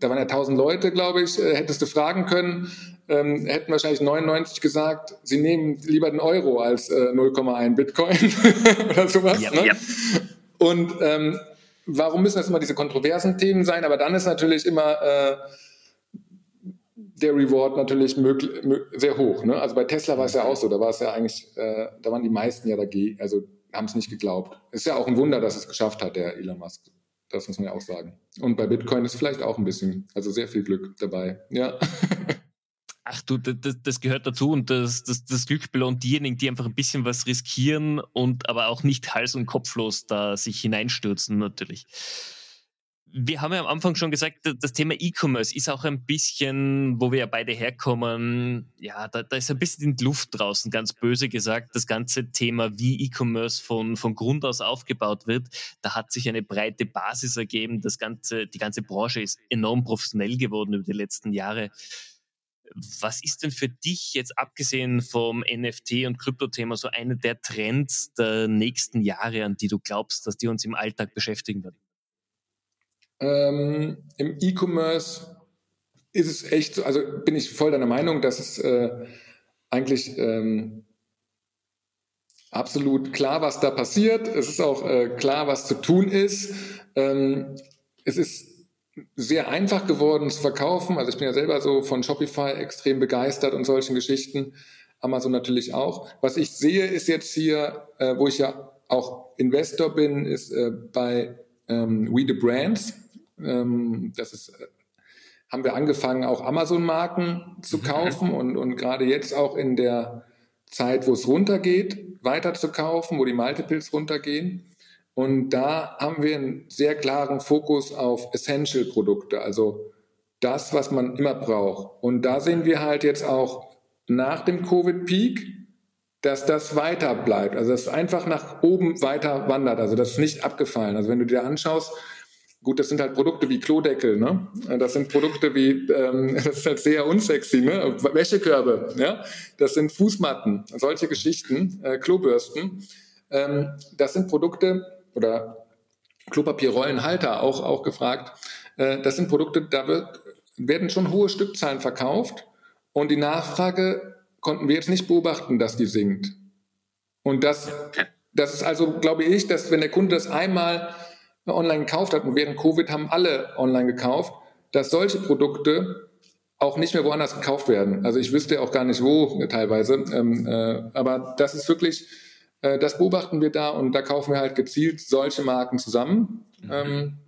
da waren ja 1000 Leute, glaube ich, äh, hättest du fragen können, ähm, hätten wahrscheinlich 99 gesagt, sie nehmen lieber den Euro als äh, 0,1 Bitcoin oder sowas. Ja, ne? ja. Und ähm, warum müssen das immer diese kontroversen Themen sein? Aber dann ist natürlich immer äh, der Reward natürlich möglich, sehr hoch. Ne? Also bei Tesla war es ja auch so, da war es ja eigentlich, äh, da waren die meisten ja dagegen, also haben es nicht geglaubt. Ist ja auch ein Wunder, dass es geschafft hat, der Elon Musk. Das muss man ja auch sagen. Und bei Bitcoin ist vielleicht auch ein bisschen, also sehr viel Glück dabei. Ja. Ach du, das, das gehört dazu und das, das, das Glück belohnt diejenigen, die einfach ein bisschen was riskieren und aber auch nicht hals- und kopflos da sich hineinstürzen, natürlich wir haben ja am Anfang schon gesagt, das Thema E-Commerce ist auch ein bisschen, wo wir ja beide herkommen, ja, da, da ist ein bisschen die Luft draußen, ganz böse gesagt. Das ganze Thema, wie E-Commerce von, von Grund aus aufgebaut wird, da hat sich eine breite Basis ergeben. Das ganze, die ganze Branche ist enorm professionell geworden über die letzten Jahre. Was ist denn für dich jetzt abgesehen vom NFT und Krypto-Thema so eine der Trends der nächsten Jahre, an die du glaubst, dass die uns im Alltag beschäftigen werden? Ähm, Im E-Commerce ist es echt so, also bin ich voll deiner Meinung, dass es äh, eigentlich ähm, absolut klar, was da passiert. Es ist auch äh, klar, was zu tun ist. Ähm, es ist sehr einfach geworden zu verkaufen. Also ich bin ja selber so von Shopify extrem begeistert und solchen Geschichten. Amazon natürlich auch. Was ich sehe, ist jetzt hier, äh, wo ich ja auch Investor bin, ist äh, bei ähm, We the Brands. Ähm, das ist, äh, haben wir angefangen, auch Amazon-Marken zu mhm. kaufen und, und gerade jetzt auch in der Zeit, wo es runtergeht, weiter zu kaufen, wo die Multiples runtergehen. Und da haben wir einen sehr klaren Fokus auf Essential-Produkte, also das, was man immer braucht. Und da sehen wir halt jetzt auch nach dem Covid-Peak, dass das weiter bleibt, also dass es einfach nach oben weiter wandert, also das ist nicht abgefallen. Also wenn du dir anschaust, Gut, das sind halt Produkte wie Klodeckel, ne? Das sind Produkte wie, ähm, das ist halt sehr unsexy, ne? Wäschekörbe, ja? Das sind Fußmatten, solche Geschichten, äh, Klobürsten. Ähm, das sind Produkte oder Klopapierrollenhalter auch, auch gefragt. Äh, das sind Produkte, da wird, werden schon hohe Stückzahlen verkauft und die Nachfrage konnten wir jetzt nicht beobachten, dass die sinkt. Und das, das ist also, glaube ich, dass wenn der Kunde das einmal online gekauft hat, und während Covid haben alle online gekauft, dass solche Produkte auch nicht mehr woanders gekauft werden. Also ich wüsste auch gar nicht wo teilweise, ähm, äh, aber das ist wirklich, äh, das beobachten wir da und da kaufen wir halt gezielt solche Marken zusammen mhm. ähm,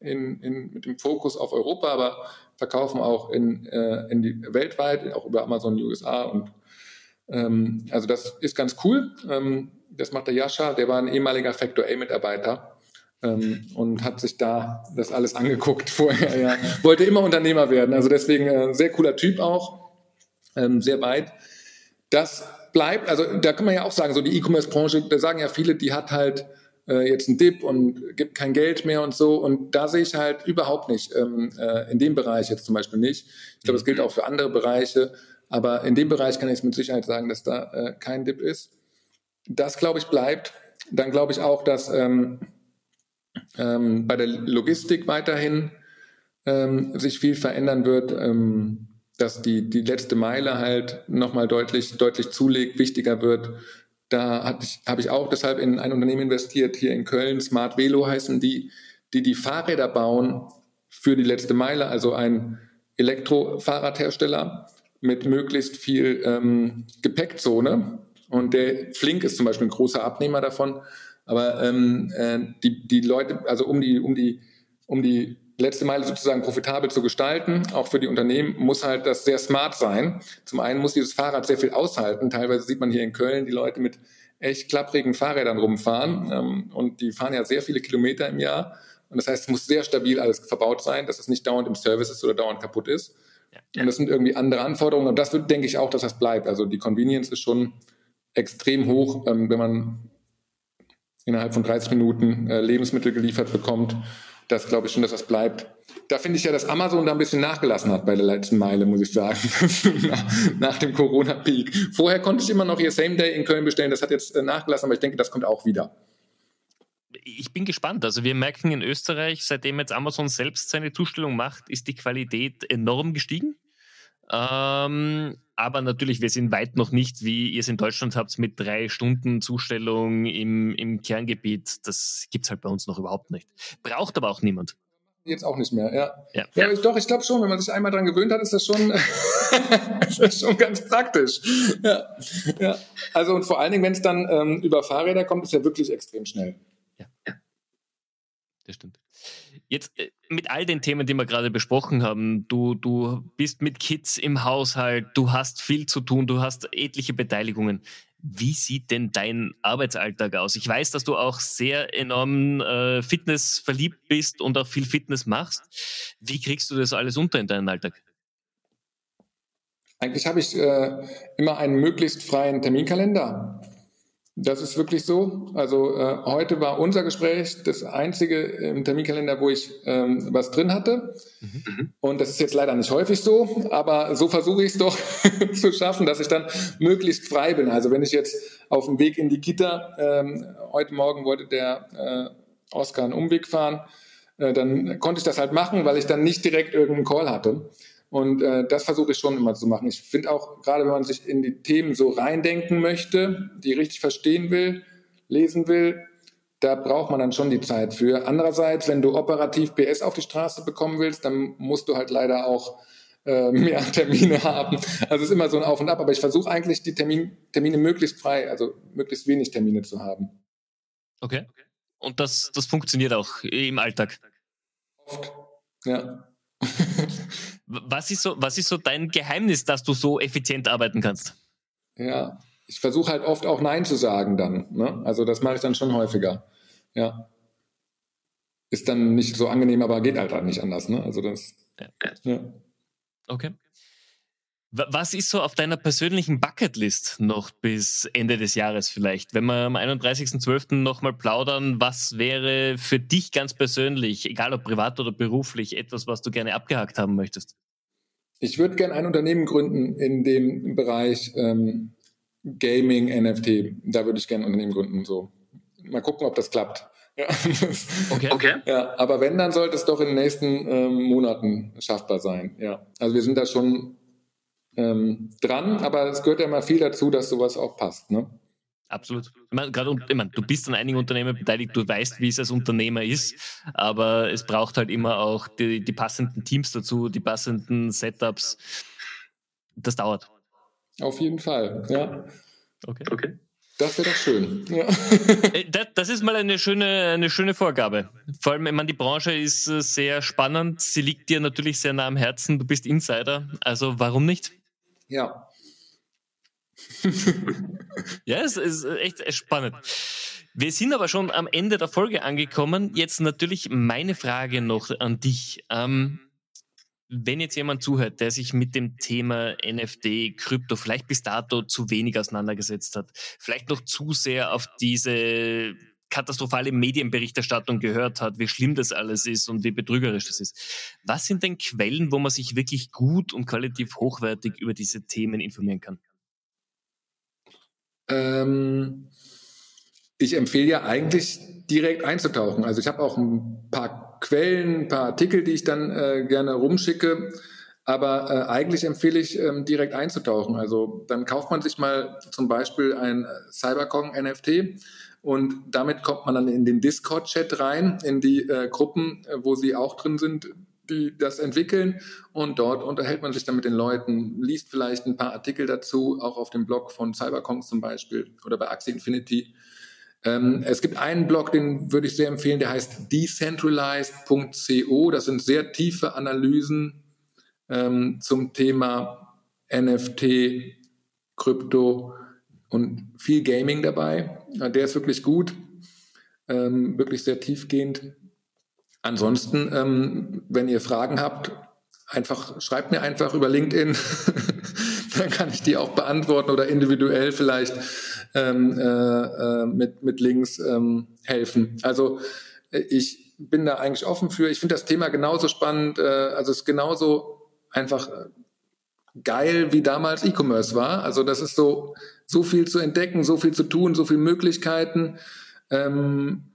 in, in, mit dem Fokus auf Europa, aber verkaufen auch in, äh, in die weltweit, auch über Amazon USA und ähm, also das ist ganz cool. Ähm, das macht der Jascha, der war ein ehemaliger Factor A-Mitarbeiter ähm, und hat sich da das alles angeguckt vorher. Ja. Wollte immer Unternehmer werden. Also deswegen äh, sehr cooler Typ auch, ähm, sehr weit. Das bleibt, also da kann man ja auch sagen, so die E-Commerce-Branche, da sagen ja viele, die hat halt äh, jetzt einen Dip und gibt kein Geld mehr und so. Und da sehe ich halt überhaupt nicht, ähm, äh, in dem Bereich jetzt zum Beispiel nicht. Ich glaube, es gilt auch für andere Bereiche. Aber in dem Bereich kann ich es mit Sicherheit sagen, dass da äh, kein Dip ist. Das, glaube ich, bleibt. Dann glaube ich auch, dass ähm, ähm, bei der Logistik weiterhin ähm, sich viel verändern wird, ähm, dass die, die letzte Meile halt nochmal deutlich, deutlich zulegt, wichtiger wird. Da ich, habe ich auch deshalb in ein Unternehmen investiert, hier in Köln, Smart Velo heißen die, die die Fahrräder bauen für die letzte Meile, also ein Elektrofahrradhersteller mit möglichst viel ähm, Gepäckzone. Und der Flink ist zum Beispiel ein großer Abnehmer davon. Aber ähm, äh, die, die Leute, also um die, um die, um die letzte Meile sozusagen profitabel zu gestalten, auch für die Unternehmen, muss halt das sehr smart sein. Zum einen muss dieses Fahrrad sehr viel aushalten. Teilweise sieht man hier in Köln die Leute mit echt klapprigen Fahrrädern rumfahren ähm, und die fahren ja sehr viele Kilometer im Jahr. Und das heißt, es muss sehr stabil alles verbaut sein, dass es nicht dauernd im Service ist oder dauernd kaputt ist. Ja. Und das sind irgendwie andere Anforderungen. Und das wird, denke ich auch, dass das bleibt. Also die Convenience ist schon extrem hoch, ähm, wenn man innerhalb von 30 Minuten äh, Lebensmittel geliefert bekommt. Das glaube ich schon, dass das bleibt. Da finde ich ja, dass Amazon da ein bisschen nachgelassen hat bei der letzten Meile, muss ich sagen, nach, dem Corona-Peak. Vorher konnte ich immer noch hier Same Day in Köln bestellen, das hat jetzt äh, nachgelassen, aber ich denke, das kommt auch wieder. ich bin gespannt. Also wir merken in Österreich, seitdem jetzt Amazon selbst seine Zustellung macht, ist die Qualität enorm gestiegen. Ähm, aber natürlich, wir sind weit noch nicht, wie ihr es in Deutschland habt, mit drei Stunden Zustellung im, im Kerngebiet. Das gibt es halt bei uns noch überhaupt nicht. Braucht aber auch niemand. Jetzt auch nicht mehr, ja. Ja, ja, ja. doch, ich glaube schon, wenn man sich einmal daran gewöhnt hat, ist das schon, ist das schon ganz praktisch. Ja, ja. Also und vor allen Dingen, wenn es dann ähm, über Fahrräder kommt, ist ja wirklich extrem schnell. Ja, ja. Das stimmt. Jetzt äh, mit all den Themen, die wir gerade besprochen haben, du, du bist mit Kids im Haushalt, du hast viel zu tun, du hast etliche Beteiligungen. Wie sieht denn dein Arbeitsalltag aus? Ich weiß, dass du auch sehr enorm äh, Fitness verliebt bist und auch viel Fitness machst. Wie kriegst du das alles unter in deinen Alltag? Eigentlich habe ich äh, immer einen möglichst freien Terminkalender. Das ist wirklich so. Also äh, heute war unser Gespräch das einzige im Terminkalender, wo ich ähm, was drin hatte. Mhm. Und das ist jetzt leider nicht häufig so, aber so versuche ich es doch zu schaffen, dass ich dann möglichst frei bin. Also wenn ich jetzt auf dem Weg in die Kita, ähm, heute Morgen wollte der äh, Oscar einen Umweg fahren, äh, dann konnte ich das halt machen, weil ich dann nicht direkt irgendeinen Call hatte. Und äh, das versuche ich schon immer zu machen. Ich finde auch, gerade wenn man sich in die Themen so reindenken möchte, die richtig verstehen will, lesen will, da braucht man dann schon die Zeit für. Andererseits, wenn du operativ PS auf die Straße bekommen willst, dann musst du halt leider auch äh, mehr Termine haben. Also es ist immer so ein Auf und Ab, aber ich versuche eigentlich die Termin, Termine möglichst frei, also möglichst wenig Termine zu haben. Okay. Und das, das funktioniert auch im Alltag? Oft, ja. Was ist, so, was ist so dein Geheimnis, dass du so effizient arbeiten kannst? Ja, ich versuche halt oft auch Nein zu sagen dann. Ne? Also das mache ich dann schon häufiger. Ja. Ist dann nicht so angenehm, aber geht halt, halt nicht anders. Ne? Also das. Ja. ja. Okay. Was ist so auf deiner persönlichen Bucketlist noch bis Ende des Jahres vielleicht? Wenn wir am 31.12. nochmal plaudern, was wäre für dich ganz persönlich, egal ob privat oder beruflich, etwas, was du gerne abgehakt haben möchtest? Ich würde gerne ein Unternehmen gründen in dem Bereich ähm, Gaming, NFT. Da würde ich gerne ein Unternehmen gründen. So. Mal gucken, ob das klappt. Ja. Okay. okay. Ja, aber wenn, dann sollte es doch in den nächsten ähm, Monaten schaffbar sein. Ja. Also wir sind da schon ähm, dran, aber es gehört ja immer viel dazu, dass sowas auch passt. Ne? Absolut. Ich meine, gerade, ich meine, du bist an einigen Unternehmen beteiligt, du weißt, wie es als Unternehmer ist, aber es braucht halt immer auch die, die passenden Teams dazu, die passenden Setups. Das dauert. Auf jeden Fall, ja. Okay. okay. Das wäre doch schön. Ja. Äh, das ist mal eine schöne, eine schöne Vorgabe. Vor allem, ich meine, die Branche ist äh, sehr spannend. Sie liegt dir natürlich sehr nah am Herzen. Du bist Insider. Also warum nicht? Ja. ja, es ist echt spannend. Wir sind aber schon am Ende der Folge angekommen. Jetzt natürlich meine Frage noch an dich. Ähm, wenn jetzt jemand zuhört, der sich mit dem Thema NFT, Krypto vielleicht bis dato zu wenig auseinandergesetzt hat, vielleicht noch zu sehr auf diese katastrophale Medienberichterstattung gehört hat, wie schlimm das alles ist und wie betrügerisch das ist. Was sind denn Quellen, wo man sich wirklich gut und qualitativ hochwertig über diese Themen informieren kann? Ähm, ich empfehle ja eigentlich direkt einzutauchen. Also ich habe auch ein paar Quellen, ein paar Artikel, die ich dann äh, gerne rumschicke. Aber äh, eigentlich empfehle ich, ähm, direkt einzutauchen. Also dann kauft man sich mal zum Beispiel ein Cyberkong NFT und damit kommt man dann in den Discord-Chat rein, in die äh, Gruppen, äh, wo sie auch drin sind, die das entwickeln. Und dort unterhält man sich dann mit den Leuten, liest vielleicht ein paar Artikel dazu, auch auf dem Blog von Cyberkongs zum Beispiel oder bei Axie Infinity. Ähm, es gibt einen Blog, den würde ich sehr empfehlen, der heißt decentralized.co. Das sind sehr tiefe Analysen ähm, zum Thema NFT, Krypto und viel Gaming dabei. Der ist wirklich gut, ähm, wirklich sehr tiefgehend. Ansonsten, ähm, wenn ihr Fragen habt, einfach schreibt mir einfach über LinkedIn, dann kann ich die auch beantworten oder individuell vielleicht ähm, äh, äh, mit, mit Links ähm, helfen. Also äh, ich bin da eigentlich offen für. Ich finde das Thema genauso spannend. Äh, also es ist genauso einfach äh, geil, wie damals E-Commerce war. Also das ist so, so viel zu entdecken, so viel zu tun, so viele Möglichkeiten. Ähm,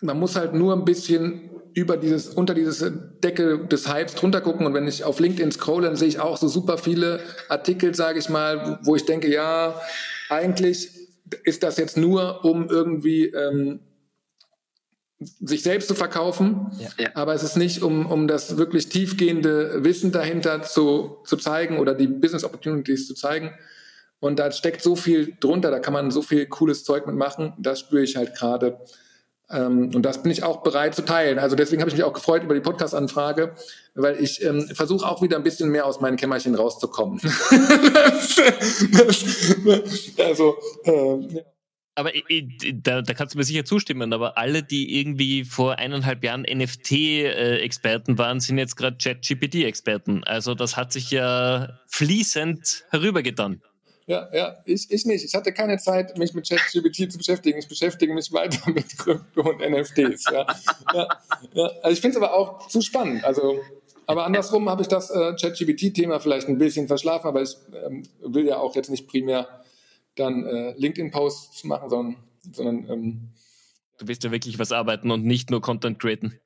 man muss halt nur ein bisschen über dieses, unter diese Decke des Hypes drunter gucken. Und wenn ich auf LinkedIn scrolle, dann sehe ich auch so super viele Artikel, sage ich mal, wo ich denke, ja, eigentlich ist das jetzt nur, um irgendwie ähm, sich selbst zu verkaufen, ja. aber es ist nicht, um, um das wirklich tiefgehende Wissen dahinter zu, zu zeigen oder die Business Opportunities zu zeigen. Und da steckt so viel drunter, da kann man so viel cooles Zeug mitmachen. Das spüre ich halt gerade. Ähm, und das bin ich auch bereit zu teilen. Also deswegen habe ich mich auch gefreut über die Podcast-Anfrage, weil ich ähm, versuche auch wieder ein bisschen mehr aus meinen Kämmerchen rauszukommen. also, äh, ja. Aber da, da, kannst du mir sicher zustimmen, aber alle, die irgendwie vor eineinhalb Jahren NFT-Experten waren, sind jetzt gerade Chat-GPT-Experten. Also das hat sich ja fließend herübergetan. Ja, ja, ich, ich nicht. Ich hatte keine Zeit, mich mit ChatGPT zu beschäftigen. Ich beschäftige mich weiter mit Krypto und NFTs. Ja, ja, ja. Also ich finde es aber auch zu spannend. Also, aber andersrum habe ich das äh, ChatGPT-Thema vielleicht ein bisschen verschlafen, aber ich ähm, will ja auch jetzt nicht primär dann äh, LinkedIn-Posts machen, sondern, sondern ähm, du willst ja wirklich was arbeiten und nicht nur Content createn.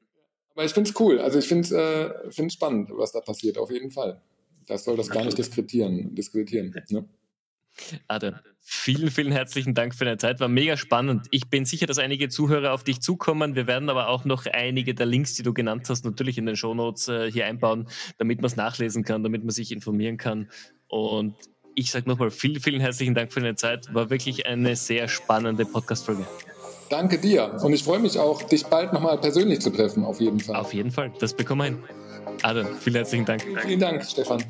Aber ich finde es cool. Also ich finde es äh, spannend, was da passiert, auf jeden Fall. Das soll das gar nicht diskreditieren. diskreditieren ne? Adam, vielen, vielen herzlichen Dank für deine Zeit. War mega spannend. Ich bin sicher, dass einige Zuhörer auf dich zukommen. Wir werden aber auch noch einige der Links, die du genannt hast, natürlich in den Shownotes äh, hier einbauen, damit man es nachlesen kann, damit man sich informieren kann. Und ich sage nochmal vielen, vielen herzlichen Dank für deine Zeit. War wirklich eine sehr spannende Podcast-Folge. Danke dir. Und ich freue mich auch, dich bald nochmal persönlich zu treffen, auf jeden Fall. Auf jeden Fall. Das bekommen wir hin. Adam, vielen herzlichen Dank. Vielen Dank, Stefan.